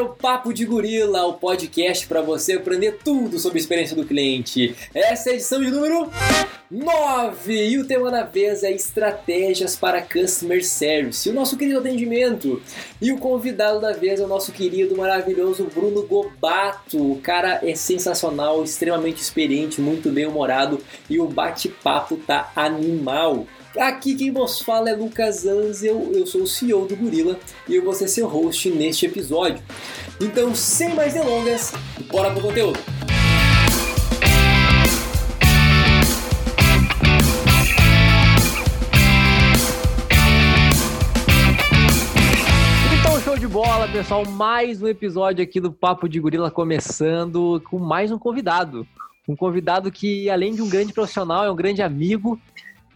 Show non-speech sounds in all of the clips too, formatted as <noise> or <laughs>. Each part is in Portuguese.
ar o Papo de Gorila, o podcast para você aprender tudo sobre a experiência do cliente. Essa é a edição de número 9 e o tema da vez é estratégias para customer service, o nosso querido atendimento. E o convidado da vez é o nosso querido, maravilhoso Bruno Gobato. O cara é sensacional, extremamente experiente, muito bem humorado e o bate-papo tá animal. Aqui quem vos fala é Lucas Anzel, eu sou o CEO do Gorila e eu vou ser seu host neste episódio. Então, sem mais delongas, bora pro conteúdo! Então, de bola, pessoal. Mais um episódio aqui do Papo de Gorila começando com mais um convidado. Um convidado que, além de um grande profissional, é um grande amigo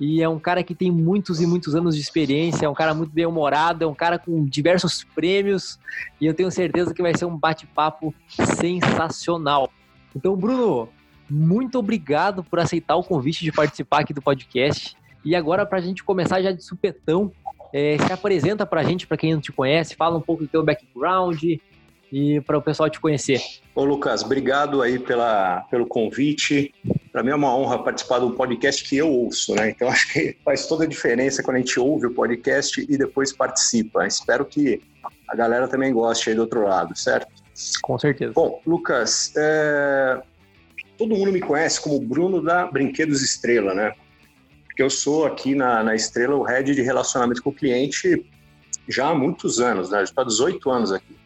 e é um cara que tem muitos e muitos anos de experiência, é um cara muito bem humorado, é um cara com diversos prêmios e eu tenho certeza que vai ser um bate-papo sensacional. Então, Bruno, muito obrigado por aceitar o convite de participar aqui do podcast. E agora, para a gente começar já de supetão, é, se apresenta para a gente, para quem não te conhece, fala um pouco do teu background e para o pessoal te conhecer. Ô Lucas, obrigado aí pela, pelo convite. Para mim é uma honra participar de um podcast que eu ouço, né? Então <laughs> acho que faz toda a diferença quando a gente ouve o podcast e depois participa. Espero que a galera também goste aí do outro lado, certo? Com certeza. Bom, Lucas, é... todo mundo me conhece como Bruno da Brinquedos Estrela, né? Porque eu sou aqui na, na Estrela o head de relacionamento com o cliente já há muitos anos, né? Já estou há 18 anos aqui.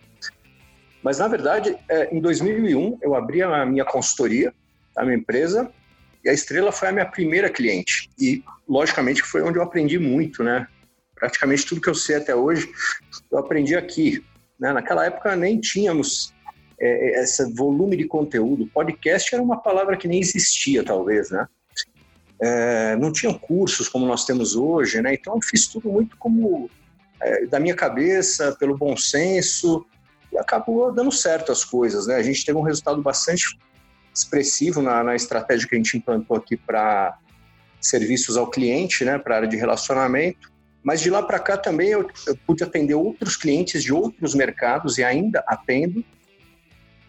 Mas, na verdade, é, em 2001, eu abri a minha consultoria, a minha empresa, e a Estrela foi a minha primeira cliente. E, logicamente, foi onde eu aprendi muito, né? Praticamente tudo que eu sei até hoje, eu aprendi aqui. Né? Naquela época nem tínhamos é, esse volume de conteúdo. Podcast era uma palavra que nem existia, talvez, né? É, não tinham cursos como nós temos hoje, né? Então eu fiz tudo muito como é, da minha cabeça, pelo bom senso, e acabou dando certo as coisas, né? A gente teve um resultado bastante expressivo na, na estratégia que a gente implantou aqui para serviços ao cliente, né, para a área de relacionamento. Mas de lá para cá também eu, eu, pude atender outros clientes de outros mercados e ainda atendo.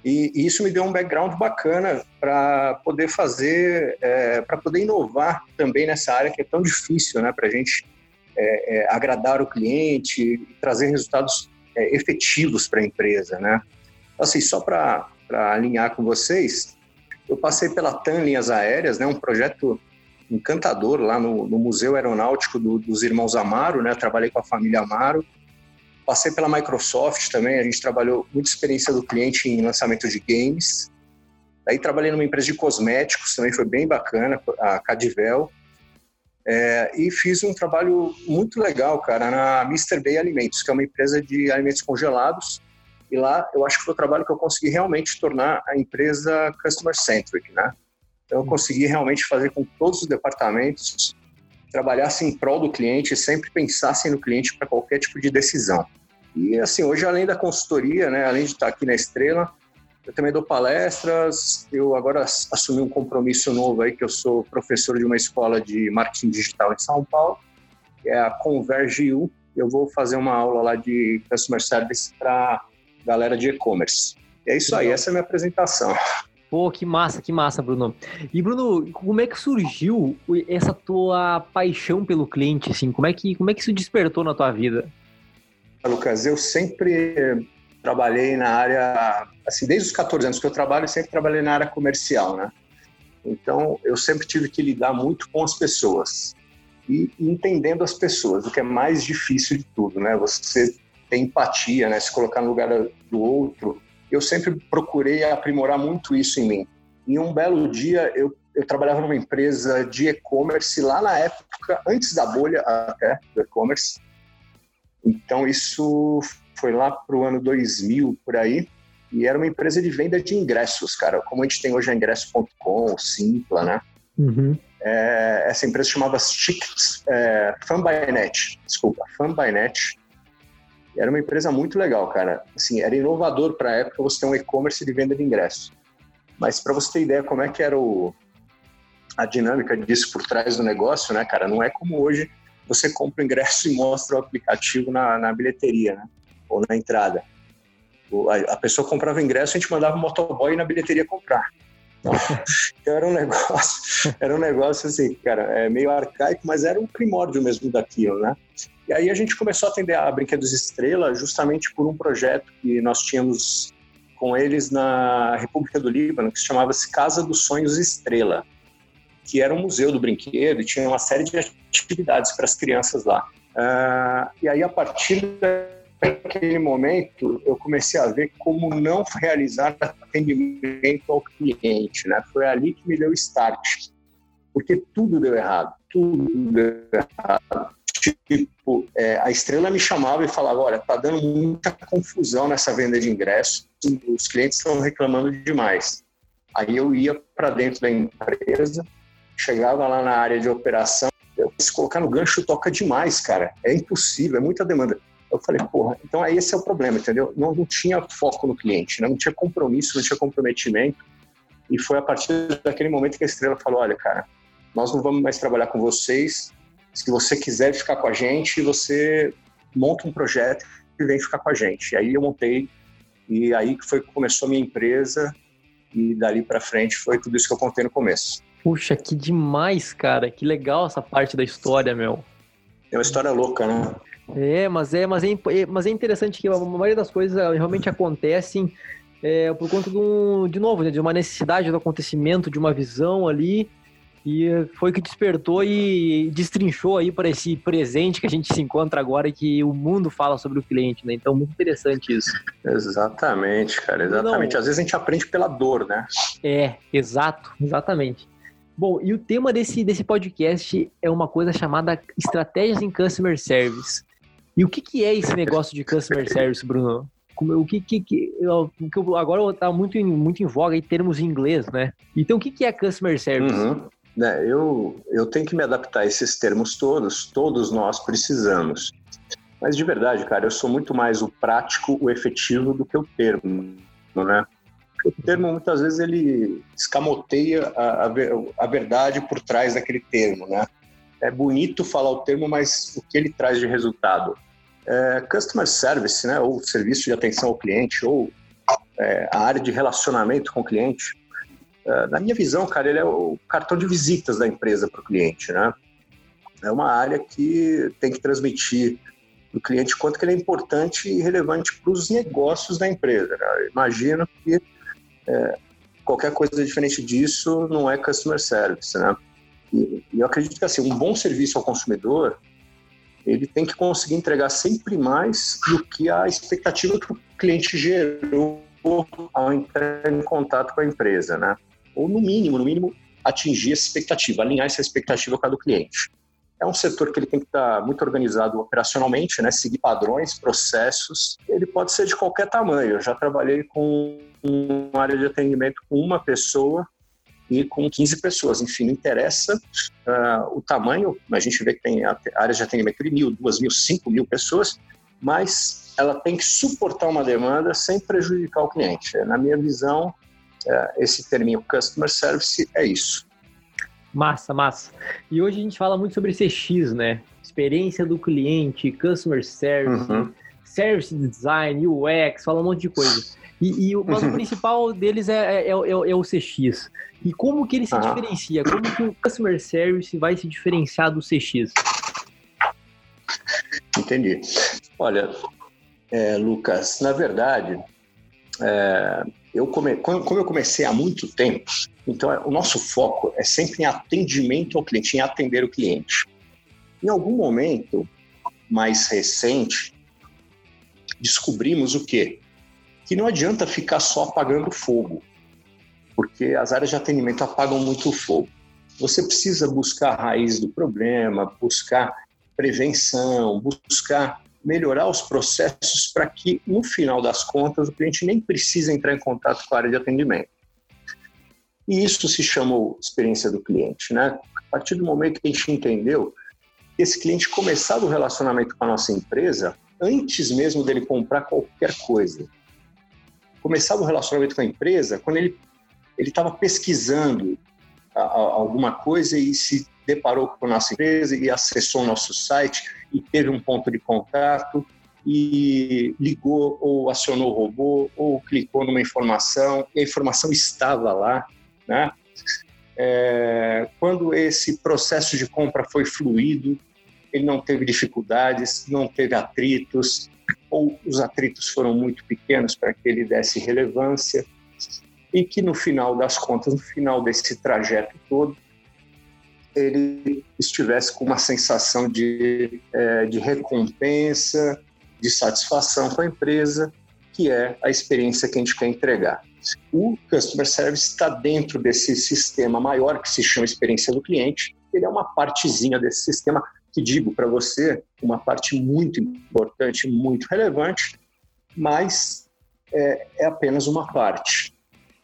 E, e isso me deu um background bacana para poder fazer, é, para poder inovar também nessa área que é tão difícil, né, para a gente é, é, agradar o cliente e trazer resultados é, efetivos para a empresa, né? Assim, só para alinhar com vocês, eu passei pela TAM Linhas Aéreas, né, um projeto encantador lá no, no Museu Aeronáutico do, dos Irmãos Amaro, né, trabalhei com a família Amaro. Passei pela Microsoft também, a gente trabalhou muita experiência do cliente em lançamento de games. Aí trabalhei numa empresa de cosméticos, também foi bem bacana, a Cadivel. É, e fiz um trabalho muito legal, cara, na Mr. Bay Alimentos, que é uma empresa de alimentos congelados, e lá eu acho que foi o trabalho que eu consegui realmente tornar a empresa customer centric, né? Então eu consegui realmente fazer com que todos os departamentos trabalhassem em prol do cliente, sempre pensassem no cliente para qualquer tipo de decisão. E assim, hoje além da consultoria, né, além de estar aqui na Estrela, eu também dou palestras. Eu agora assumi um compromisso novo aí que eu sou professor de uma escola de marketing digital em São Paulo, que é a Converge U. Eu vou fazer uma aula lá de customer service para galera de e-commerce. E é isso aí, essa é a minha apresentação. Pô, que massa, que massa, Bruno. E Bruno, como é que surgiu essa tua paixão pelo cliente, assim? Como é que, como é que isso despertou na tua vida? Lucas, eu sempre trabalhei na área, assim, desde os 14 anos que eu trabalho, eu sempre trabalhei na área comercial, né? Então, eu sempre tive que lidar muito com as pessoas e entendendo as pessoas, o que é mais difícil de tudo, né? Você ter empatia, né? Se colocar no lugar do outro. Eu sempre procurei aprimorar muito isso em mim. Em um belo dia, eu, eu trabalhava numa empresa de e-commerce lá na época, antes da bolha até do e-commerce. Então, isso foi lá para o ano 2000, por aí. E era uma empresa de venda de ingressos, cara. Como a gente tem hoje a ingresso.com, Simpla, né? Uhum. É, essa empresa chamava Tickets, é, Fanbynet, desculpa, Fanbynet. Era uma empresa muito legal, cara. Assim, era inovador para a época você ter um e-commerce de venda de ingressos. Mas para você ter ideia como é que era o, a dinâmica disso por trás do negócio, né, cara? Não é como hoje você compra o ingresso <laughs> e mostra o aplicativo na, na bilheteria, né? Ou na entrada. a, pessoa comprava ingresso, a gente mandava o motoboy na bilheteria comprar. <laughs> Então era um negócio, era um negócio assim, cara, é meio arcaico, mas era um primórdio mesmo daquilo, né? E aí a gente começou a atender a Brinquedos Estrela justamente por um projeto que nós tínhamos com eles na República do Líbano, que se chamava-se Casa dos Sonhos Estrela, que era um museu do brinquedo e tinha uma série de atividades para as crianças lá. Uh, e aí, a partir daquele momento, eu comecei a ver como não realizar atendimento ao cliente. Né? Foi ali que me deu start, porque tudo deu errado, tudo deu errado. Tipo, é, a estrela me chamava e falava: Olha, tá dando muita confusão nessa venda de ingressos, os clientes estão reclamando demais. Aí eu ia para dentro da empresa, chegava lá na área de operação, se colocar no gancho toca demais, cara. É impossível, é muita demanda. Eu falei, porra, então aí esse é o problema, entendeu? Não, não tinha foco no cliente, né? não tinha compromisso, não tinha comprometimento. E foi a partir daquele momento que a estrela falou: olha, cara, nós não vamos mais trabalhar com vocês. Se você quiser ficar com a gente, você monta um projeto e vem ficar com a gente. E aí eu montei, e aí foi que começou a minha empresa, e dali para frente foi tudo isso que eu contei no começo. Puxa, que demais, cara. Que legal essa parte da história, meu. É uma história louca, né? É, mas é, mas é, é mas é interessante que a maioria das coisas realmente acontecem é, por conta de, um, de novo, né, de uma necessidade do acontecimento, de uma visão ali, e foi que despertou e destrinchou aí para esse presente que a gente se encontra agora e que o mundo fala sobre o cliente, né? Então, muito interessante isso. Exatamente, cara, exatamente. Não, Às vezes a gente aprende pela dor, né? É, exato, exatamente. Bom, e o tema desse, desse podcast é uma coisa chamada Estratégias em Customer Service. E o que, que é esse negócio de Customer Service, Bruno? O que, que, que agora está muito em, muito em voga em termos em inglês, né? Então, o que, que é Customer Service? Uhum. É, eu, eu tenho que me adaptar a esses termos todos, todos nós precisamos. Mas de verdade, cara, eu sou muito mais o prático, o efetivo do que o termo, né? o termo muitas vezes ele escamoteia a, a, a, verdade por trás daquele termo, né? É bonito falar o termo, mas o que ele traz de resultado? É, customer service, né? Ou serviço de atenção ao cliente, ou é, a área de relacionamento com o cliente. É, na minha visão, cara, ele é o cartão de visitas da empresa para o cliente, né? É uma área que tem que transmitir para o cliente quanto que ele é importante e relevante para os negócios da empresa. Né? Imagino que é, qualquer coisa diferente disso não é customer service, né? E, eu acredito que assim, um bom serviço ao consumidor ele tem que conseguir entregar sempre mais do que a expectativa que o cliente gerou ao entrar em contato com a empresa, né? Ou no mínimo, no mínimo atingir essa expectativa, alinhar essa expectativa com a do cliente é um setor que ele tem que estar muito organizado operacionalmente, né? seguir padrões, processos. Ele pode ser de qualquer tamanho. Eu já trabalhei com uma área de atendimento com uma pessoa e com 15 pessoas. Enfim, não interessa uh, o tamanho. A gente vê que tem áreas de atendimento de mil, duas mil, cinco mil pessoas, mas ela tem que suportar uma demanda sem prejudicar o cliente. Na minha visão, uh, esse termo customer service é isso Massa, massa. E hoje a gente fala muito sobre CX, né? Experiência do cliente, customer service, uhum. service design, UX, fala um monte de coisa. E, e mas uhum. o principal deles é, é, é, é, o CX. E como que ele se uhum. diferencia? Como que o customer service vai se diferenciar do CX? Entendi. Olha, é, Lucas, na verdade, é, eu come, como eu comecei há muito tempo, então o nosso foco é sempre em atendimento ao cliente, em atender o cliente. Em algum momento mais recente, descobrimos o quê? Que não adianta ficar só apagando fogo, porque as áreas de atendimento apagam muito fogo. Você precisa buscar a raiz do problema, buscar prevenção, buscar melhorar os processos para que, no final das contas, o cliente nem precise entrar em contato com a área de atendimento. E isso se chamou experiência do cliente. Né? A partir do momento que a gente entendeu que esse cliente começava o relacionamento com a nossa empresa antes mesmo dele comprar qualquer coisa. Começava o relacionamento com a empresa quando ele ele estava pesquisando a, a, alguma coisa e se deparou com a nossa empresa e acessou o nosso site e teve um ponto de contato e ligou ou acionou o robô ou clicou numa informação e a informação estava lá, né? É, quando esse processo de compra foi fluido, ele não teve dificuldades, não teve atritos, ou os atritos foram muito pequenos para que ele desse relevância, e que no final das contas, no final desse trajeto todo, ele estivesse com uma sensação de, é, de recompensa, de satisfação com a empresa, que é a experiência que a gente quer entregar. O Customer Service está dentro desse sistema maior que se chama experiência do cliente. Ele é uma partezinha desse sistema que digo para você, uma parte muito importante, muito relevante, mas é, é apenas uma parte.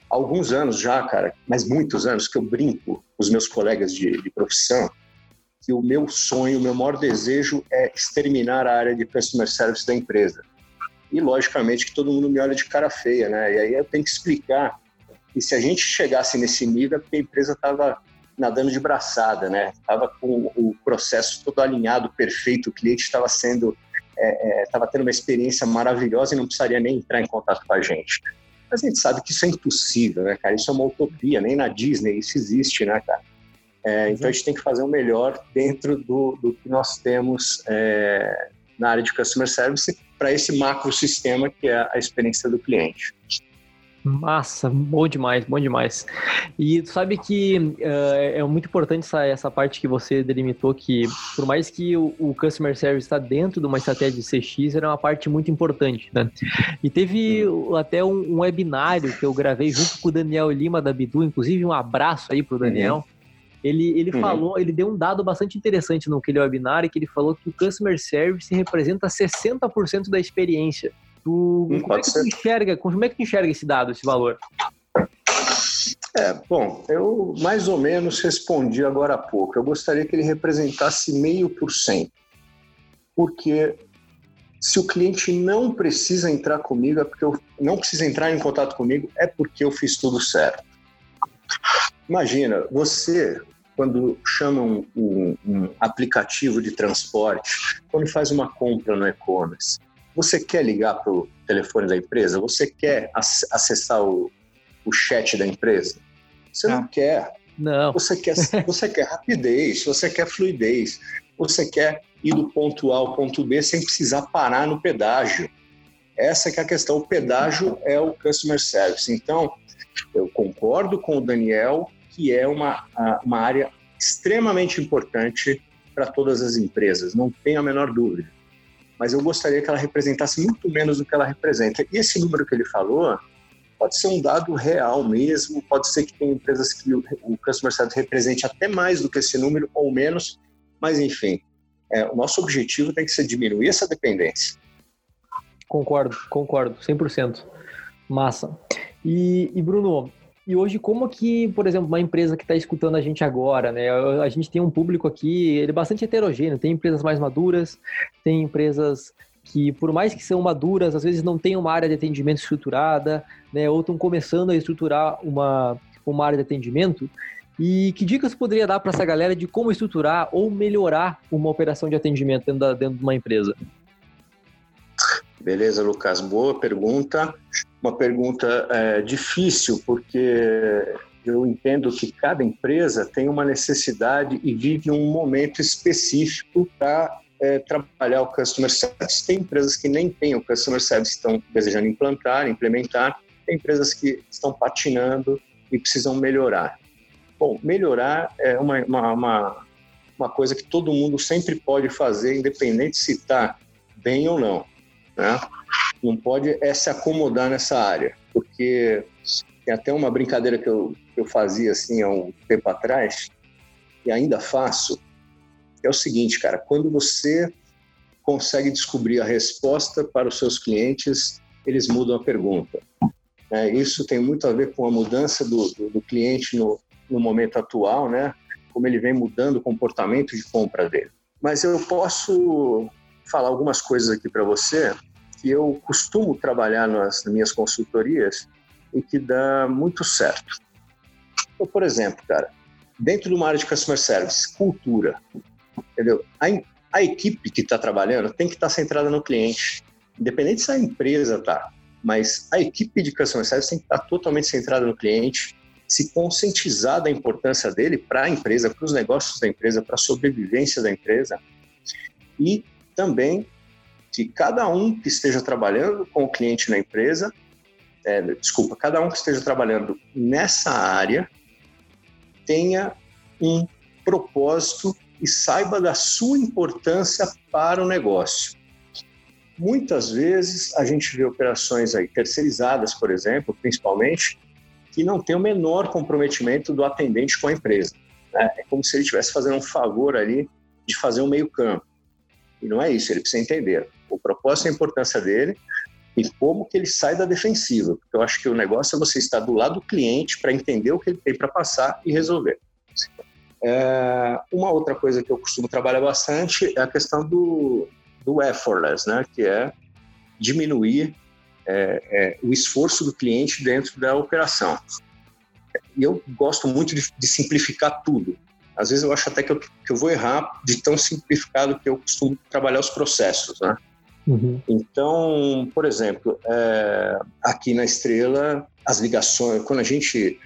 Há alguns anos já, cara, mas muitos anos que eu brinco com os meus colegas de, de profissão que o meu sonho, o meu maior desejo é exterminar a área de customer service da empresa. E, logicamente, que todo mundo me olha de cara feia, né? E aí eu tenho que explicar que se a gente chegasse nesse nível, é porque a empresa estava nadando de braçada, né? Estava com o processo todo alinhado, perfeito, o cliente estava sendo, estava é, é, tendo uma experiência maravilhosa e não precisaria nem entrar em contato com a gente. Mas a gente sabe que isso é impossível, né, cara? Isso é uma utopia, nem na Disney isso existe, né, cara? É, então a gente tem que fazer o melhor dentro do, do que nós temos é, na área de customer service para esse macro sistema que é a experiência do cliente. Massa, bom demais, bom demais. E tu sabe que uh, é muito importante essa, essa parte que você delimitou, que por mais que o, o Customer Service está dentro de uma estratégia de CX, era uma parte muito importante, né? E teve até um, um, webinário que eu gravei junto com o Daniel Lima da Bidu, inclusive um abraço aí pro Daniel. Uhum. Ele, ele uhum. falou, ele deu um dado bastante interessante no aquele webinar, que ele falou que o Customer Service representa 60% da experiência. Tu, hum, como é que tu enxerga, como é que tu enxerga esse dado, esse valor? É, bom, eu mais ou menos respondi agora há pouco. Eu gostaria que ele representasse meio por cento. Porque se o cliente não precisa entrar comigo, é porque eu não precisa entrar em contato comigo, é porque eu fiz tudo certo. Imagina, você, quando chama um, um, um aplicativo de transporte, quando faz uma compra no e-commerce, você quer ligar para o telefone da empresa? Você quer acessar o, o chat da empresa? Você não, não quer. Não. Você quer, <laughs> você quer rapidez, você quer fluidez, você quer ir do ponto A ao ponto B sem precisar parar no pedágio. Essa que é a questão. O pedágio é o customer service. Então, eu concordo com o Daniel que é uma, uma área extremamente importante para todas as empresas, não tenho a menor dúvida mas eu gostaria que ela representasse muito menos do que ela representa. E esse número que ele falou pode ser um dado real mesmo, pode ser que tem empresas que o, o Customer Service represente até mais do que esse número ou menos, mas enfim, é, o nosso objetivo tem que ser diminuir essa dependência. Concordo, concordo, 100%. Massa. E, e Bruno, e hoje, como que, por exemplo, uma empresa que está escutando a gente agora, né? A gente tem um público aqui, ele é bastante heterogêneo. Tem empresas mais maduras, tem empresas que, por mais que são maduras, às vezes não tem uma área de atendimento estruturada, né? Ou estão começando a estruturar uma, uma área de atendimento. E que dicas poderia dar para essa galera de como estruturar ou melhorar uma operação de atendimento dentro, da, dentro de uma empresa? Beleza, Lucas. Boa pergunta. Uma pergunta é, difícil, porque eu entendo que cada empresa tem uma necessidade e vive um momento específico para é, trabalhar o Customer Service. Tem empresas que nem têm o Customer Service, estão desejando implantar, implementar. Tem empresas que estão patinando e precisam melhorar. Bom, melhorar é uma, uma, uma, uma coisa que todo mundo sempre pode fazer, independente se está bem ou não né? Não pode é se acomodar nessa área, porque tem até uma brincadeira que eu, que eu fazia assim há um tempo atrás, e ainda faço, é o seguinte, cara, quando você consegue descobrir a resposta para os seus clientes, eles mudam a pergunta. É, isso tem muito a ver com a mudança do, do, do cliente no, no momento atual, né? Como ele vem mudando o comportamento de compra dele. Mas eu posso falar algumas coisas aqui para você que eu costumo trabalhar nas, minhas consultorias e que dá muito certo. Então, por exemplo, cara, dentro de uma área de customer service, cultura, entendeu? A, a equipe que está trabalhando tem que estar tá centrada no cliente, independente se a empresa está, mas a equipe de customer service tem que estar tá totalmente centrada no cliente, se conscientizar da importância dele para a empresa, para os negócios da empresa, para a sobrevivência da empresa e também que cada um que esteja trabalhando com o cliente na empresa, é, desculpa, cada um que esteja trabalhando nessa área tenha um propósito e saiba da sua importância para o negócio. Muitas vezes a gente vê operações aí terceirizadas, por exemplo, principalmente, que não tem o menor comprometimento do atendente com a empresa. Né? É como se ele estivesse fazendo um favor ali de fazer um meio campo. E não é isso, ele precisa entender o propósito e a importância dele e como que ele sai da defensiva. Porque eu acho que o negócio é você estar do lado do cliente para entender o que ele tem para passar e resolver. É, uma outra coisa que eu costumo trabalhar bastante é a questão do, do effortless, né? que é diminuir é, é, o esforço do cliente dentro da operação. E eu gosto muito de, de simplificar tudo. Às vezes eu acho até que eu, que eu, vou errar de tão simplificado que eu costumo trabalhar os processos, né? Uhum. Então, por exemplo, é, aqui na Estrela, as ligações, quando a gente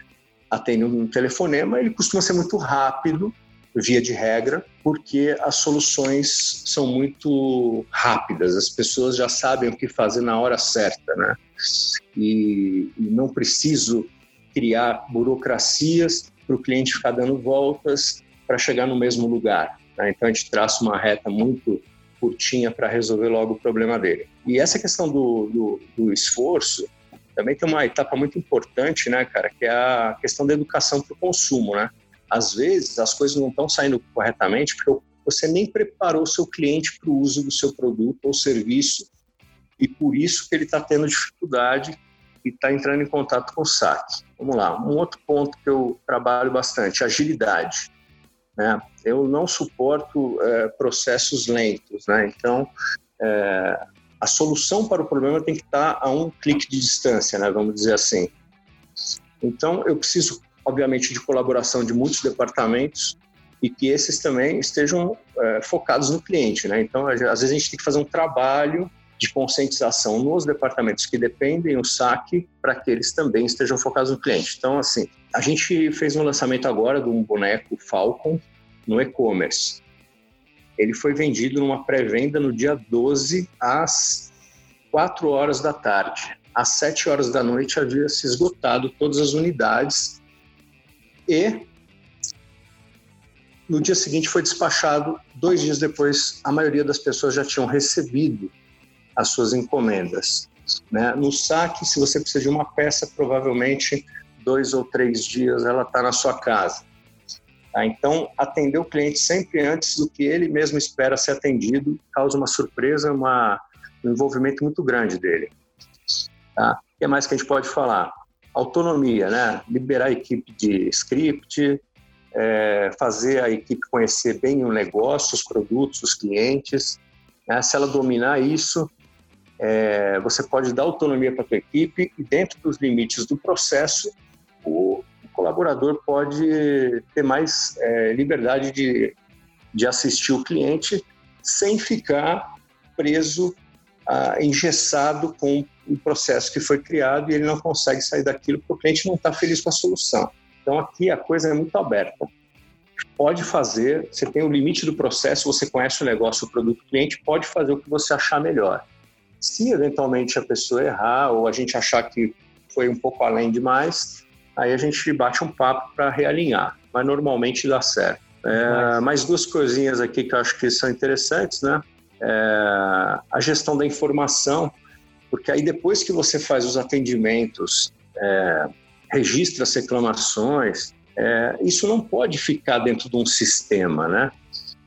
atende um telefonema, ele costuma ser muito rápido, via de regra, porque as soluções são muito rápidas, as pessoas já sabem o que fazer na hora certa, né? E, e não preciso criar burocracias para o cliente ficar dando voltas para chegar no mesmo lugar. Né? Então a gente traça uma reta muito curtinha para resolver logo o problema dele. E essa questão do, do, do esforço também tem uma etapa muito importante, né, cara, que é a questão da educação para o consumo, né? Às vezes as coisas não estão saindo corretamente porque você nem preparou o seu cliente para o uso do seu produto ou serviço e por isso que ele está tendo dificuldade e está entrando em contato com o saque. Vamos lá, um outro ponto que eu trabalho bastante, agilidade. Né? Eu não suporto é, processos lentos, né? então é, a solução para o problema tem que estar a um clique de distância, né? vamos dizer assim. Então, eu preciso, obviamente, de colaboração de muitos departamentos e que esses também estejam é, focados no cliente. Né? Então, às vezes, a gente tem que fazer um trabalho de conscientização nos departamentos que dependem o saque para que eles também estejam focados no cliente. Então, assim, a gente fez um lançamento agora de um boneco Falcon no e-commerce ele foi vendido numa pré-venda no dia 12 às 4 horas da tarde. Às 7 horas da noite havia se esgotado todas as unidades e no dia seguinte foi despachado. Dois dias depois, a maioria das pessoas já tinham recebido as suas encomendas. Né? No saque, se você precisa de uma peça, provavelmente dois ou três dias ela está na sua casa. Tá? Então, atender o cliente sempre antes do que ele mesmo espera ser atendido causa uma surpresa, uma, um envolvimento muito grande dele. Tá? O que mais que a gente pode falar? Autonomia, né? Liberar a equipe de script, é, fazer a equipe conhecer bem o negócio, os produtos, os clientes. Né? Se ela dominar isso, é, você pode dar autonomia para a tua equipe e dentro dos limites do processo, colaborador pode ter mais é, liberdade de, de assistir o cliente sem ficar preso, ah, engessado com o processo que foi criado e ele não consegue sair daquilo porque o cliente não está feliz com a solução. Então aqui a coisa é muito aberta. Pode fazer, você tem o limite do processo, você conhece o negócio, o produto, o cliente pode fazer o que você achar melhor. Se eventualmente a pessoa errar ou a gente achar que foi um pouco além demais, aí a gente bate um papo para realinhar, mas normalmente dá certo. É, mais duas coisinhas aqui que eu acho que são interessantes, né? É, a gestão da informação, porque aí depois que você faz os atendimentos, é, registra as reclamações, é, isso não pode ficar dentro de um sistema, né?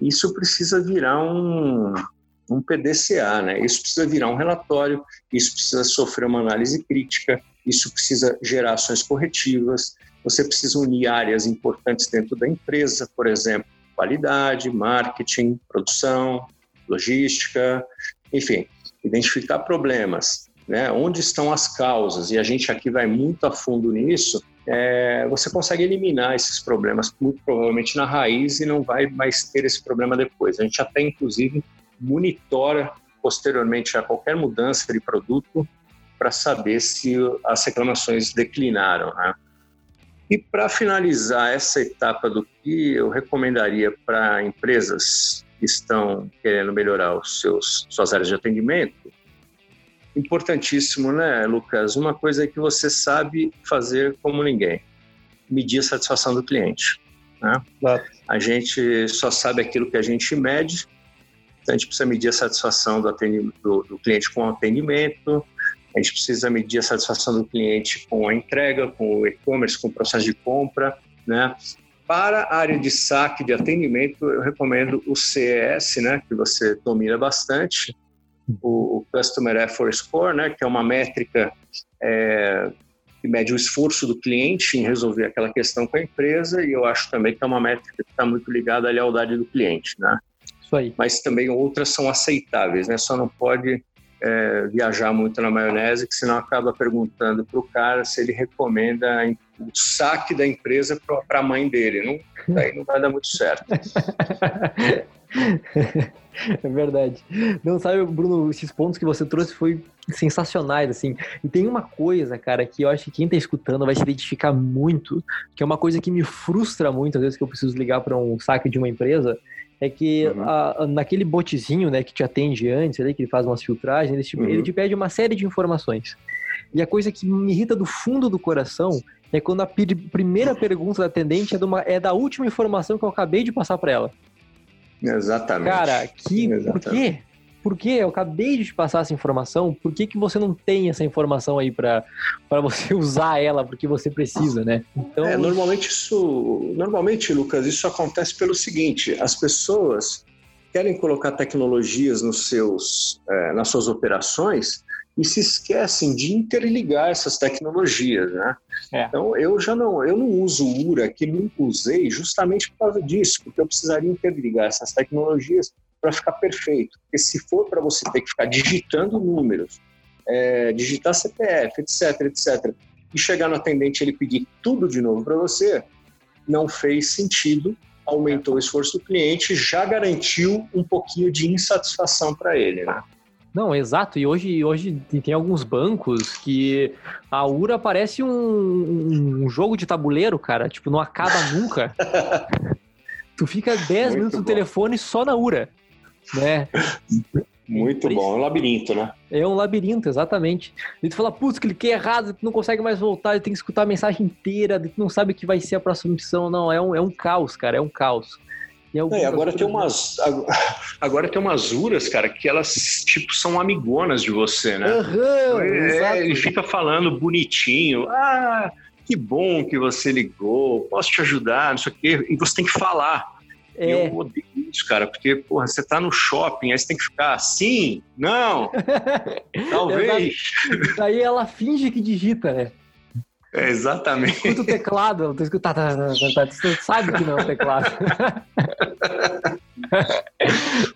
Isso precisa virar um, um PDCA, né? Isso precisa virar um relatório, isso precisa sofrer uma análise crítica, isso precisa gerar ações corretivas, você precisa unir áreas importantes dentro da empresa, por exemplo, qualidade, marketing, produção, logística, enfim, identificar problemas, né? onde estão as causas, e a gente aqui vai muito a fundo nisso, é, você consegue eliminar esses problemas, muito provavelmente na raiz, e não vai mais ter esse problema depois. A gente até, inclusive, monitora posteriormente a qualquer mudança de produto para saber se as reclamações declinaram. Né? E para finalizar essa etapa do que eu recomendaria para empresas que estão querendo melhorar os seus suas áreas de atendimento, importantíssimo, né, Lucas? Uma coisa que você sabe fazer como ninguém: medir a satisfação do cliente. Né? A gente só sabe aquilo que a gente mede, então a gente precisa medir a satisfação do, do, do cliente com o atendimento, a gente precisa medir a satisfação do cliente com a entrega, com o e-commerce, com o processo de compra, né? Para a área de saque de atendimento, eu recomendo o CES, né, que você domina bastante, o, Customer Effort Score, né, que é uma métrica é, que mede o esforço do cliente em resolver aquela questão com a empresa, e eu acho também que é uma métrica que está muito ligada à lealdade do cliente, né? Isso aí. Mas também outras são aceitáveis, né? Só não pode é, viajar muito na maionese, que senão acaba perguntando para o cara se ele recomenda o saque da empresa para a mãe dele. Não, aí não vai dar muito certo. <laughs> É verdade. Não, sabe, Bruno, esses pontos que você trouxe foi sensacionais, assim. E tem uma coisa, cara, que eu acho que quem tá escutando vai se identificar muito, que é uma coisa que me frustra muito, às vezes que eu preciso ligar para um saque de uma empresa, é que uhum. a, naquele botezinho, né, que te atende antes, ali, que ele faz umas filtragens, ele te, uhum. ele te pede uma série de informações. E a coisa que me irrita do fundo do coração é quando a primeira pergunta da atendente é, uma, é da última informação que eu acabei de passar para ela. Exatamente. Cara, que, Exatamente. por quê? Por quê? Eu acabei de te passar essa informação, por que, que você não tem essa informação aí para você <laughs> usar ela porque você precisa, né? Então... É, normalmente isso, normalmente, Lucas, isso acontece pelo seguinte, as pessoas querem colocar tecnologias nos seus, é, nas suas operações e se esquecem de interligar essas tecnologias, né? É. Então eu já não, eu não uso o URA, que nunca usei, justamente por causa disso, porque eu precisaria interligar essas tecnologias para ficar perfeito. Porque se for para você ter que ficar digitando números, é, digitar CPF, etc, etc, e chegar no atendente ele pedir tudo de novo para você, não fez sentido, aumentou o esforço do cliente, já garantiu um pouquinho de insatisfação para ele, né? Não, exato. E hoje, hoje tem alguns bancos que a URA parece um, um jogo de tabuleiro, cara. Tipo, não acaba nunca. <laughs> tu fica 10 minutos no telefone só na URA, né? Muito bom, é um labirinto, né? É um labirinto, exatamente. E tu fala, putz, cliquei errado, tu não consegue mais voltar, tem que escutar a mensagem inteira, tu não sabe o que vai ser a próxima missão. Não, é um, é um caos, cara, é um caos. E, é, agora tem umas <laughs> agora tem umas uras, cara, que elas tipo são amigonas de você, né? Uhum, é, ele fica falando bonitinho, ah, que bom que você ligou, posso te ajudar, não sei o quê, e você tem que falar. É. Eu odeio cara, porque, porra, você tá no shopping, aí você tem que ficar assim, não, <laughs> talvez. Aí ela finge que digita, né? É, exatamente. Escuta o teclado, tu escuta, tá, tá, tá, tu sabe que não é o teclado. <laughs>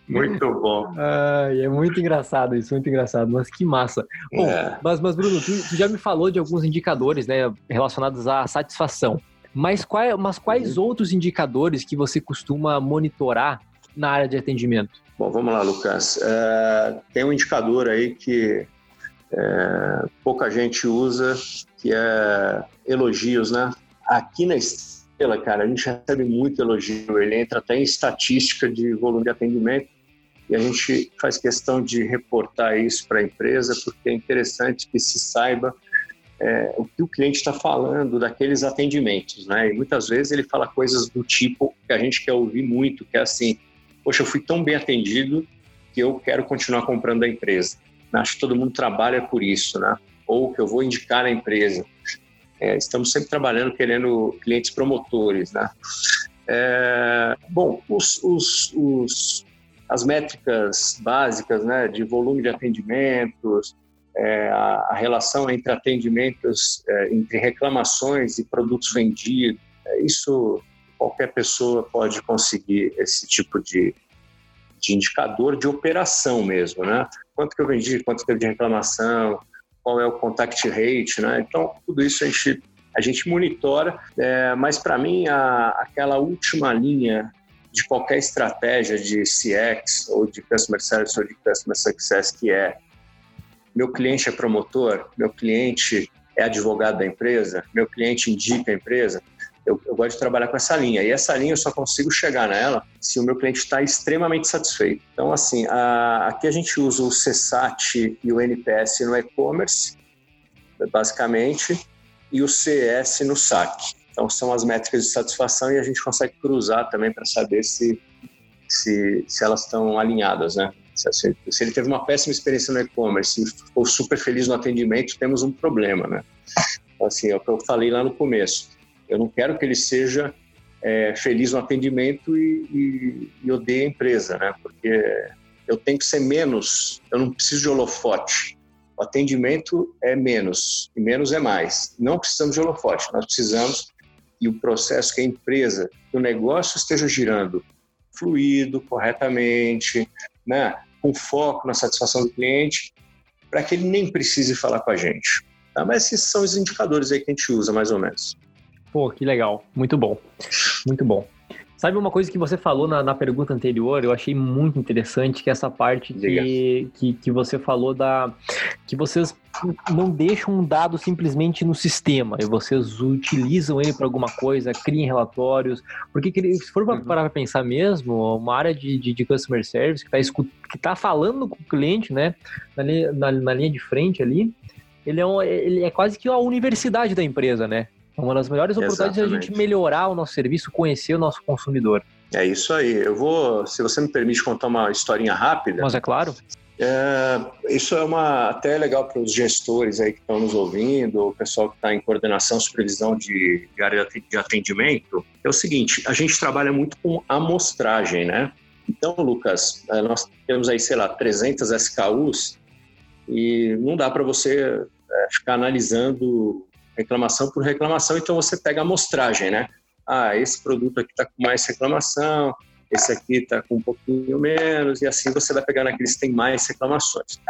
muito bom. Ai, é muito engraçado isso, muito engraçado, mas que massa. Bom, é. mas, mas Bruno, tu, tu, já me falou de alguns indicadores né, relacionados à satisfação. Mas, qual, mas quais uhum. outros indicadores que você costuma monitorar na área de atendimento? Bom, vamos lá, Lucas. É, tem um indicador aí que é, pouca gente usa, que é elogios, né? Aqui na Estrela, cara, a gente recebe muito elogio, ele entra até em estatística de volume de atendimento e a gente faz questão de reportar isso para a empresa, porque é interessante que se saiba é, o que o cliente está falando daqueles atendimentos, né? E muitas vezes ele fala coisas do tipo que a gente quer ouvir muito, que é assim, poxa, eu fui tão bem atendido que eu quero continuar comprando da empresa. Acho que todo mundo trabalha por isso, né? Ou que eu vou indicar na empresa. É, estamos sempre trabalhando querendo clientes promotores, né? É, bom, os, os, os, as métricas básicas, né, de volume de atendimentos, é, a, a, relação entre atendimentos, é, entre reclamações e produtos vendidos, é, isso qualquer pessoa pode conseguir esse tipo de, de indicador de operação mesmo, né? Quanto que eu vendi, quanto teve de reclamação, qual é o contact rate, né? Então, tudo isso a gente a gente monitora, é, mas para mim a, aquela última linha de qualquer estratégia de CX ou de Customer Service ou de Customer Success que é meu cliente é promotor, meu cliente é advogado da empresa, meu cliente indica a empresa, eu, eu, gosto de trabalhar com essa linha. E essa linha eu só consigo chegar nela se o meu cliente está extremamente satisfeito. Então, assim, a, aqui a gente usa o CSAT e o NPS no e-commerce, basicamente, e o CS no SAC. Então, são as métricas de satisfação e a gente consegue cruzar também para saber se, se, se elas estão alinhadas, né? Se, se ele teve uma péssima experiência no e-commerce e ficou super feliz no atendimento, temos um problema, né? Assim, é o que eu falei lá no começo eu não quero que ele seja é, feliz no atendimento e, e, e odeie a empresa, né? Porque eu tenho que ser menos, eu não preciso de holofote. O atendimento é menos, e menos é mais. Não precisamos de holofote, nós precisamos que o processo, que a empresa, que o negócio esteja girando fluido, corretamente, né? com foco na satisfação do cliente, para que ele nem precise falar com a gente. Tá? Mas esses são os indicadores aí que a gente usa, mais ou menos. Pô, que legal. Muito bom. Muito bom. Sabe uma coisa que você falou na, na, pergunta anterior, eu achei muito interessante, que é essa parte que, que, que, você falou da. que vocês não deixam um dado simplesmente no sistema, e vocês utilizam ele para alguma coisa, criem relatórios. Porque se for uhum. parar para pensar mesmo, uma área de, de, de customer service que está que tá falando com o cliente, né, na, na, na linha de frente ali, ele é, um, ele é quase que a universidade da empresa, né? Uma das melhores oportunidades Exatamente. é a gente melhorar o nosso serviço, conhecer o nosso consumidor. É isso aí. Eu vou, se você me permite contar uma historinha rápida. Mas é claro. É, isso é uma até legal para os gestores aí que estão nos ouvindo, o pessoal que está em coordenação, supervisão de, de área de atendimento. É o seguinte: a gente trabalha muito com amostragem, né? Então, Lucas, é, nós temos aí, sei lá, 300 SKUs e não dá para você é, ficar analisando reclamação por reclamação, então você pega a amostragem, né? Ah, esse produto aqui está com mais reclamação, esse aqui está com um pouquinho menos, e assim você vai pegar naqueles que tem mais reclamações.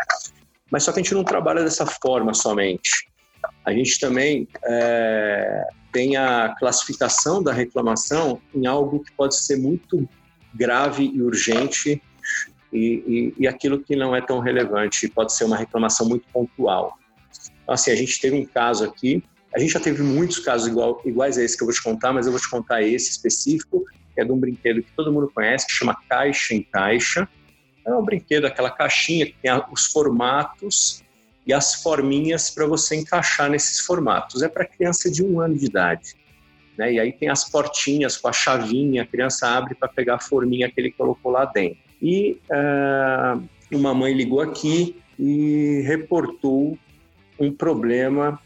Mas só que a gente não trabalha dessa forma somente. A gente também é, tem a classificação da reclamação em algo que pode ser muito grave e urgente e, e, e aquilo que não é tão relevante pode ser uma reclamação muito pontual. Então, assim, a gente teve um caso aqui a gente já teve muitos casos igual, iguais a esse que eu vou te contar, mas eu vou te contar esse específico, que é de um brinquedo que todo mundo conhece, que chama Caixa em Caixa. É um brinquedo, aquela caixinha que tem os formatos e as forminhas para você encaixar nesses formatos. É para criança de um ano de idade. Né? E aí tem as portinhas com a chavinha, a criança abre para pegar a forminha que ele colocou lá dentro. E uh, uma mãe ligou aqui e reportou um problema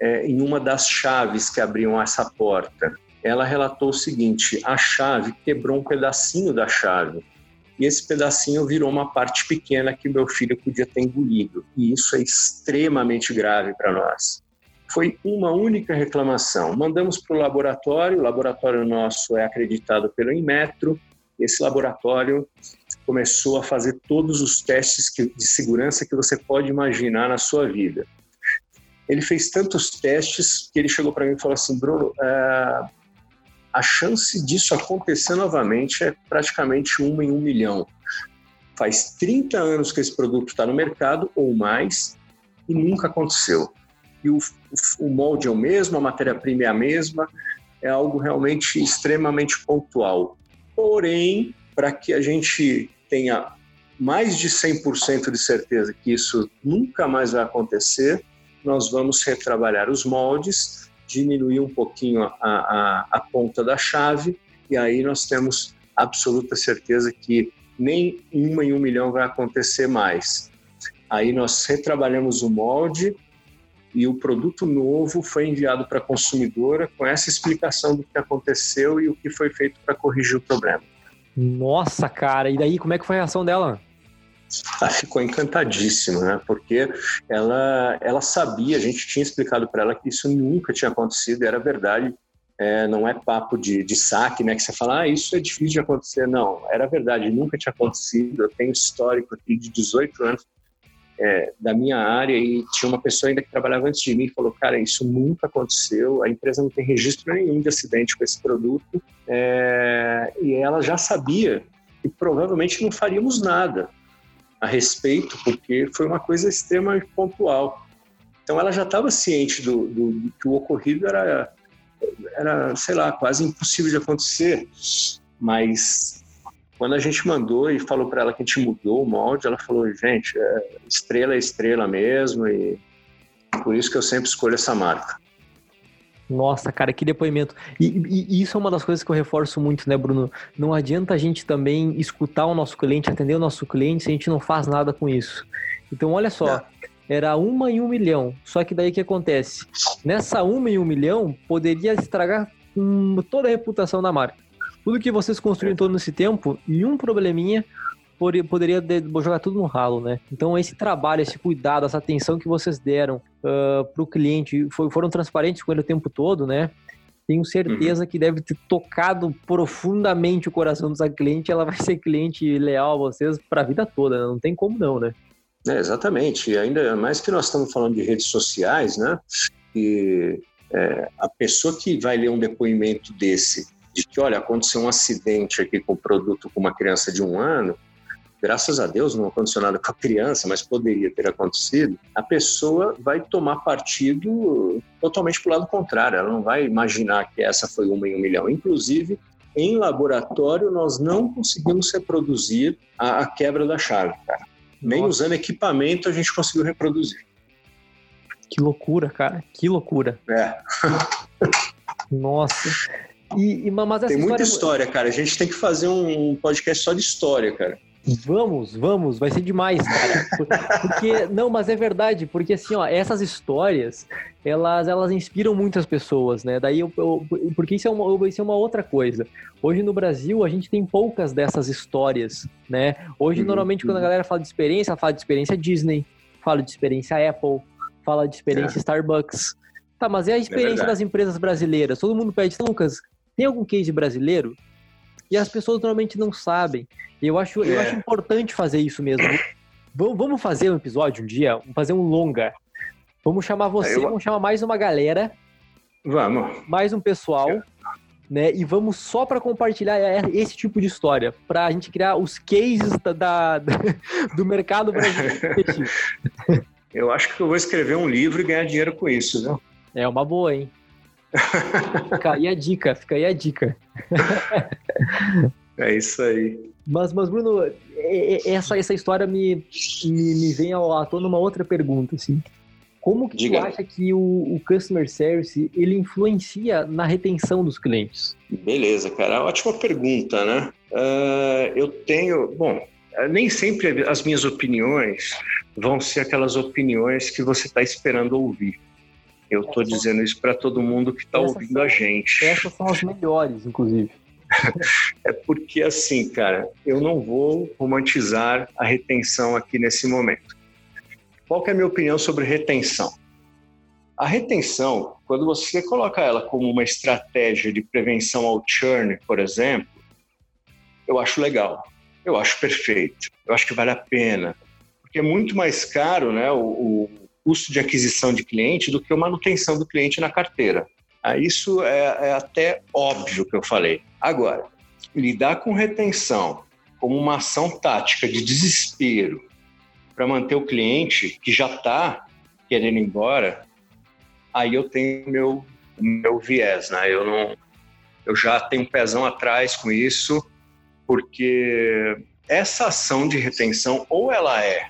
é, em uma das chaves que abriam essa porta. Ela relatou o seguinte: a chave quebrou um pedacinho da chave. E esse pedacinho virou uma parte pequena que meu filho podia ter engolido. E isso é extremamente grave para nós. Foi uma única reclamação. Mandamos para o laboratório, o laboratório nosso é acreditado pelo Inmetro. Esse laboratório começou a fazer todos os testes de segurança que você pode imaginar na sua vida ele fez tantos testes que ele chegou para mim e falou assim, Bruno, é, a chance disso acontecer novamente é praticamente uma em um milhão. Faz 30 anos que esse produto está no mercado ou mais e nunca aconteceu. E o, o molde é o mesmo, a matéria-prima é a mesma, é algo realmente extremamente pontual. Porém, para que a gente tenha mais de 100% de certeza que isso nunca mais vai acontecer, nós vamos retrabalhar os moldes, diminuir um pouquinho a, a, a ponta da chave, e aí nós temos absoluta certeza que nem uma em um milhão vai acontecer mais. Aí nós retrabalhamos o molde e o produto novo foi enviado para a consumidora com essa explicação do que aconteceu e o que foi feito para corrigir o problema. Nossa, cara, e daí como é que foi a reação dela? Ela ficou encantadíssima, né? Porque ela, ela sabia, a gente tinha explicado para ela que isso nunca tinha acontecido, era verdade. É, não é papo de, de saque, né? Que você fala, ah, isso é difícil de acontecer. Não, era verdade, nunca tinha acontecido. Eu tenho histórico aqui de 18 anos é, da minha área e tinha uma pessoa ainda que trabalhava antes de mim e falou, cara, isso nunca aconteceu, a empresa não tem registro nenhum de acidente com esse produto é, e ela já sabia que provavelmente não faríamos nada a respeito, porque foi uma coisa extremamente pontual. Então ela já estava ciente do, do, do, que o ocorrido era, era, sei lá, quase impossível de acontecer, mas quando a gente mandou e falou para ela que a gente mudou o molde, ela falou: gente, é, estrela é estrela mesmo, e por isso que eu sempre escolho essa marca. Nossa, cara, que depoimento. E, e, e, isso é uma das coisas que eu reforço muito, né, Bruno? Não adianta a gente também escutar o nosso cliente, atender o nosso cliente se a gente não faz nada com isso. Então, olha só, é. era uma em um milhão. Só que daí o que acontece? Nessa uma em um milhão, poderia estragar hum, toda a reputação da marca. Tudo que vocês construíram todo esse tempo, e um probleminha poderia jogar tudo no ralo, né? Então esse trabalho, esse cuidado, essa atenção que vocês deram uh, ah, para o cliente, foi, foram transparentes com ele o tempo todo, né? Tenho certeza uhum. que deve ter tocado profundamente o coração dessa cliente. Ela vai ser cliente leal a vocês para a vida toda, né? não tem como não, né? É, exatamente. E ainda mais que nós estamos falando de redes sociais, né? E é, a pessoa que vai ler um depoimento desse de que, olha, aconteceu um acidente aqui com o produto com uma criança de um ano, graças a Deus não aconteceu nada com a criança, mas poderia ter acontecido, a pessoa vai tomar partido totalmente para o lado contrário, ela não vai imaginar que essa foi uma em um milhão. Inclusive, em laboratório, nós não conseguimos reproduzir a, a quebra da chave, cara. Nem Nossa. usando equipamento a gente conseguiu reproduzir. Que loucura, cara. Que loucura. É. <laughs> Nossa. E, e, tem muita história, cara. A gente tem que fazer um podcast só de história, cara. Vamos, vamos, vai ser demais, cara. Porque, não, mas é verdade, porque assim, ó, essas histórias, elas, elas inspiram muitas pessoas, né? Daí, eu, eu, porque isso é, uma, isso é uma outra coisa. Hoje no Brasil, a gente tem poucas dessas histórias, né? Hoje, uhum, normalmente, quando a uhum. galera fala de experiência, ela fala de experiência Disney, fala de experiência Apple, fala de experiência é. Starbucks. Tá, mas é a experiência é das empresas brasileiras. Todo mundo pede, Lucas, tem algum case brasileiro? E as pessoas normalmente não sabem. Eu acho, é. eu acho importante fazer isso mesmo. vamos fazer um episódio um dia, vamos fazer um longa. Vamos chamar você, eu... vamos chamar mais uma galera. Vamos. Mais um pessoal. Né, e vamos só para compartilhar esse tipo de história, para a gente criar os cases da, da <laughs> do mercado brasileiro. <laughs> eu acho que eu vou escrever um livro e ganhar dinheiro com isso, viu? É uma boa, hein? Fica aí a dica, fica aí a dica. É isso aí. Mas, mas Bruno, é, é, essa, essa história me, me, me vem à tona uma outra pergunta, assim. Como que Diga. tu acha que o, o, Customer Service, ele influencia na retenção dos clientes? Beleza, cara. Ótima pergunta, né? Uh, eu tenho... Bom, nem sempre as minhas opiniões vão ser aquelas opiniões que você está esperando ouvir. Eu estou dizendo isso para todo mundo que está ouvindo são, a gente. Essas são as melhores, inclusive. <laughs> é porque, assim, cara, eu não vou romantizar a retenção aqui nesse momento. Qual é a minha opinião sobre retenção? A retenção, quando você coloca ela como uma estratégia de prevenção ao churn, por exemplo, eu acho legal, eu acho perfeito, eu acho que vale a pena, porque é muito mais caro, né, o, o custo de aquisição de cliente do que a manutenção do cliente na carteira. Ah, isso é, é até óbvio que eu falei. Agora, lidar com retenção como uma ação tática de desespero para manter o cliente que já está querendo ir embora, aí eu tenho meu meu viés, né? Eu não, eu já tenho um pezão atrás com isso, porque essa ação de retenção ou ela é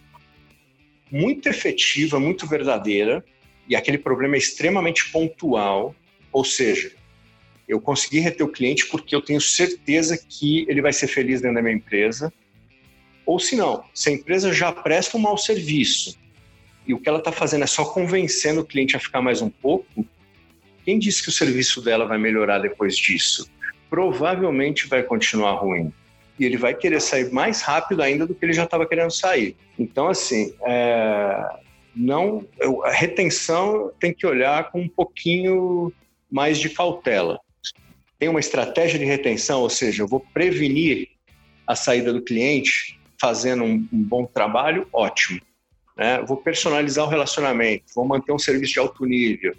muito efetiva, muito verdadeira, e aquele problema é extremamente pontual, ou seja, eu consegui reter o cliente porque eu tenho certeza que ele vai ser feliz dentro da minha empresa. Ou se não, se a empresa já presta um mau serviço e o que ela está fazendo é só convencendo o cliente a ficar mais um pouco, quem disse que o serviço dela vai melhorar depois disso? Provavelmente vai continuar ruim e ele vai querer sair mais rápido ainda do que ele já estava querendo sair. Então, assim, é, não, a retenção tem que olhar com um pouquinho mais de cautela. Tem uma estratégia de retenção, ou seja, eu vou prevenir a saída do cliente fazendo um, um bom trabalho, ótimo. né? vou personalizar o relacionamento, vou manter um serviço de alto nível,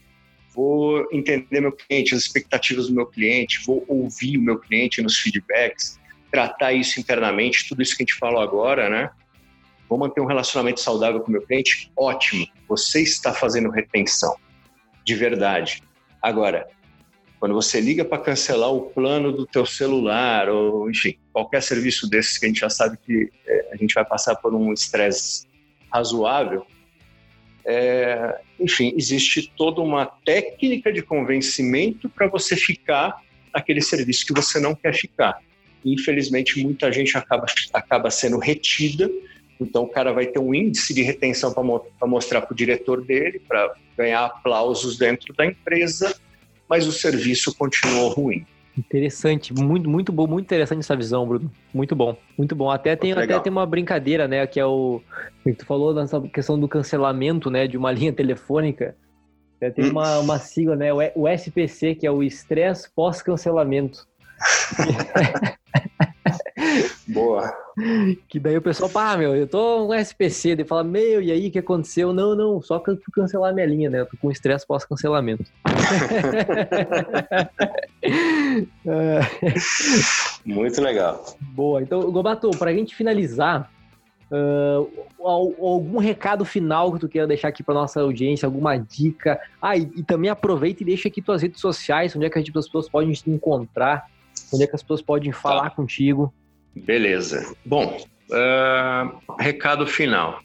vou entender meu cliente, as expectativas do meu cliente, vou ouvir o meu cliente nos feedbacks, tratar isso internamente, tudo isso que a gente falou agora, né? Vou manter um relacionamento saudável com o meu cliente? Ótimo, você está fazendo retenção, de verdade. Agora, quando você liga para cancelar o plano do teu celular, ou enfim, qualquer serviço desses que a gente já sabe que é, a gente vai passar por um estresse razoável, é, enfim, existe toda uma técnica de convencimento para você ficar aquele serviço que você não quer ficar. Infelizmente, muita gente acaba, acaba sendo retida, então o cara vai ter um índice de retenção para mostrar para o diretor dele, para ganhar aplausos dentro da empresa, mas o serviço continuou ruim. Interessante, muito, muito bom, muito interessante essa visão, Bruno. Muito bom, muito bom. Até tem, até tem uma brincadeira, né? Que é o. Que tu falou nessa questão do cancelamento, né? De uma <laughs> linha telefônica. Tem uma, uma sigla, né? O SPC, que é o estresse pós-cancelamento. <laughs> <laughs> Que daí o pessoal, pá, meu, eu tô no SPC, daí fala, meu, e aí, o que aconteceu? Não, não, só que eu cancelar minha linha, né? Eu tô com estresse pós-cancelamento. <laughs> Muito legal. Boa. Então, Gobato, pra gente finalizar, uh, algum recado final que tu queira deixar aqui pra nossa audiência, alguma dica? Ah, e, e, também aproveita e deixa aqui tuas redes sociais, onde é que as pessoas podem te encontrar, onde é que as pessoas podem falar tá. contigo. Beleza. Bom, uh, recado final.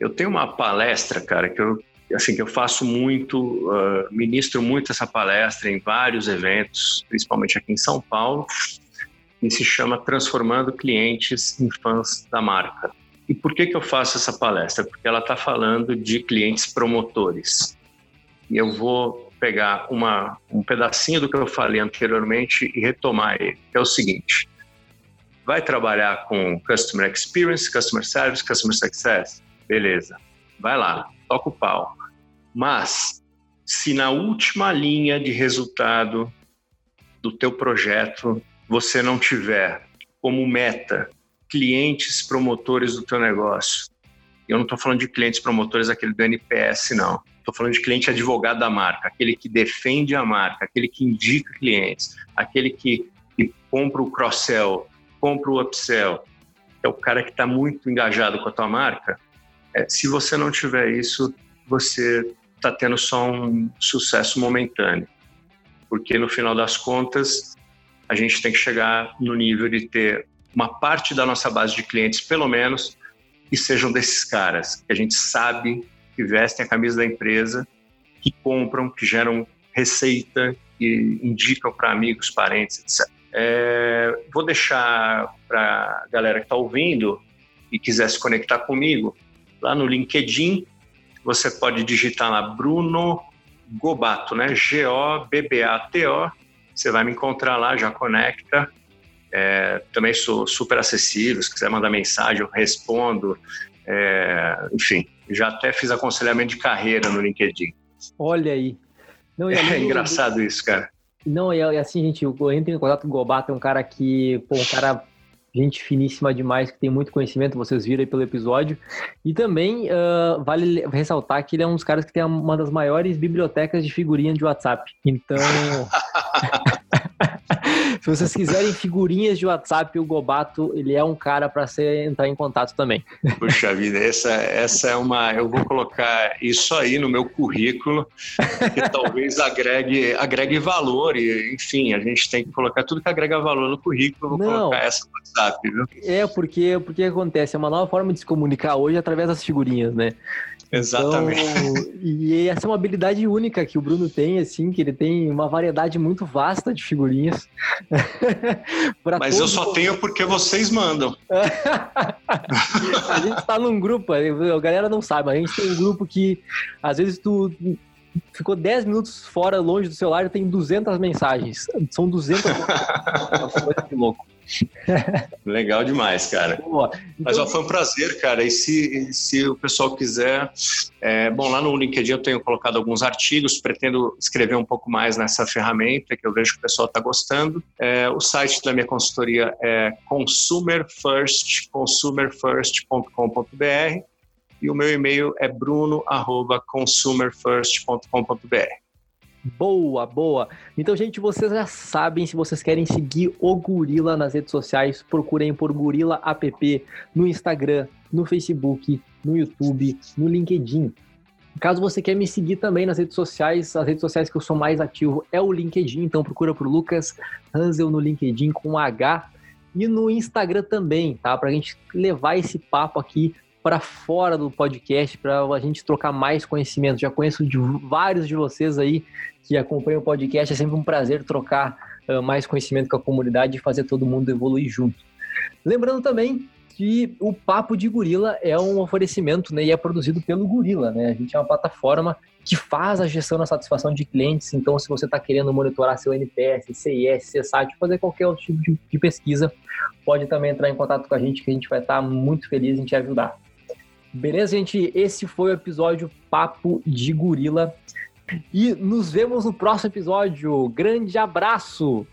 Eu tenho uma palestra, cara, que eu assim que eu faço muito, uh, ministro muito essa palestra em vários eventos, principalmente aqui em São Paulo, e se chama Transformando Clientes em Fãs da Marca. E por que que eu faço essa palestra? Porque ela está falando de clientes promotores. E eu vou pegar uma, um pedacinho do que eu falei anteriormente e retomar ele, é o seguinte vai trabalhar com Customer Experience, Customer Service, Customer Success, beleza, vai lá, toca o pau. Mas, se na última linha de resultado do teu projeto você não tiver como meta clientes promotores do teu negócio, eu não estou falando de clientes promotores aquele do NPS, não. Estou falando de cliente advogado da marca, aquele que defende a marca, aquele que indica clientes, aquele que, que compra o cross-sell, compra o upsell, é o cara que está muito engajado com a tua marca, é, se você não tiver isso, você está tendo só um sucesso momentâneo. Porque no final das contas, a gente tem que chegar no nível de ter uma parte da nossa base de clientes, pelo menos, que sejam desses caras, que a gente sabe que vestem a camisa da empresa, que compram, que geram receita, que indicam para amigos, parentes, etc. É, vou deixar para a galera que está ouvindo e quiser se conectar comigo, lá no LinkedIn, você pode digitar lá Bruno Gobato, né? G-O-B-B-A-T-O. Você vai me encontrar lá, já conecta. É, também sou super acessível, se quiser mandar mensagem, eu respondo. É, enfim, já até fiz aconselhamento de carreira no LinkedIn. Olha aí. Não, é engraçado isso, cara. Não, e assim, gente, eu entro em contato com o Gobato, é um cara que, pô, um cara gente finíssima demais, que tem muito conhecimento, vocês viram aí pelo episódio. E também uh, vale ressaltar que ele é um dos caras que tem uma das maiores bibliotecas de figurinhas de WhatsApp. Então. <laughs> Se vocês quiserem figurinhas de WhatsApp, o Gobato, ele é um cara para você entrar em contato também. Puxa vida, essa, essa é uma. Eu vou colocar isso aí no meu currículo, que talvez agregue, agregue valor. E, enfim, a gente tem que colocar tudo que agrega valor no currículo. Vou Não, colocar essa no WhatsApp, viu? É, porque, porque acontece, é uma nova forma de se comunicar hoje através das figurinhas, né? Exatamente. Então, e essa é uma habilidade única que o Bruno tem, assim, que ele tem uma variedade muito vasta de figurinhas. <laughs> Mas eu só tenho porque vocês mandam. <laughs> a gente está num grupo, a galera não sabe, a gente tem um grupo que às vezes tu ficou 10 minutos fora, longe do celular tem 200 mensagens. São 200 coisa <laughs> que louco. Legal demais, cara. Então, Mas ó, foi um prazer, cara. E se, se o pessoal quiser, é, bom, lá no LinkedIn eu tenho colocado alguns artigos, pretendo escrever um pouco mais nessa ferramenta, que eu vejo que o pessoal está gostando. É, o site da minha consultoria é consumerfirst, consumerfirst.com.br. e o meu e-mail é bruno@consumerfirst.com.br. Boa, boa. Então, gente, vocês já sabem, se vocês querem seguir o Gorila nas redes sociais, procurem por Gorila App no Instagram, no Facebook, no YouTube, no LinkedIn. Caso você quer me seguir também nas redes sociais, as redes sociais que eu sou mais ativo é o LinkedIn, então procura por Lucas Hansel no LinkedIn com H e no Instagram também, tá? Para a gente levar esse papo aqui para fora do podcast, para a gente trocar mais conhecimento. Já conheço de vários de vocês aí que acompanham o podcast, é sempre um prazer trocar uh, mais conhecimento com a comunidade e fazer todo mundo evoluir junto. Lembrando também que o Papo de Gorila é um oferecimento né, e é produzido pelo Gorila. Né? A gente é uma plataforma que faz a gestão da satisfação de clientes. Então, se você está querendo monitorar seu NPS, CIS, CSAT, fazer qualquer outro tipo de, de, pesquisa, pode também entrar em contato com a gente, que a gente vai estar muito feliz em te ajudar. Beleza, gente? Esse foi o episódio Papo de Gorila. E nos vemos no próximo episódio. Grande abraço!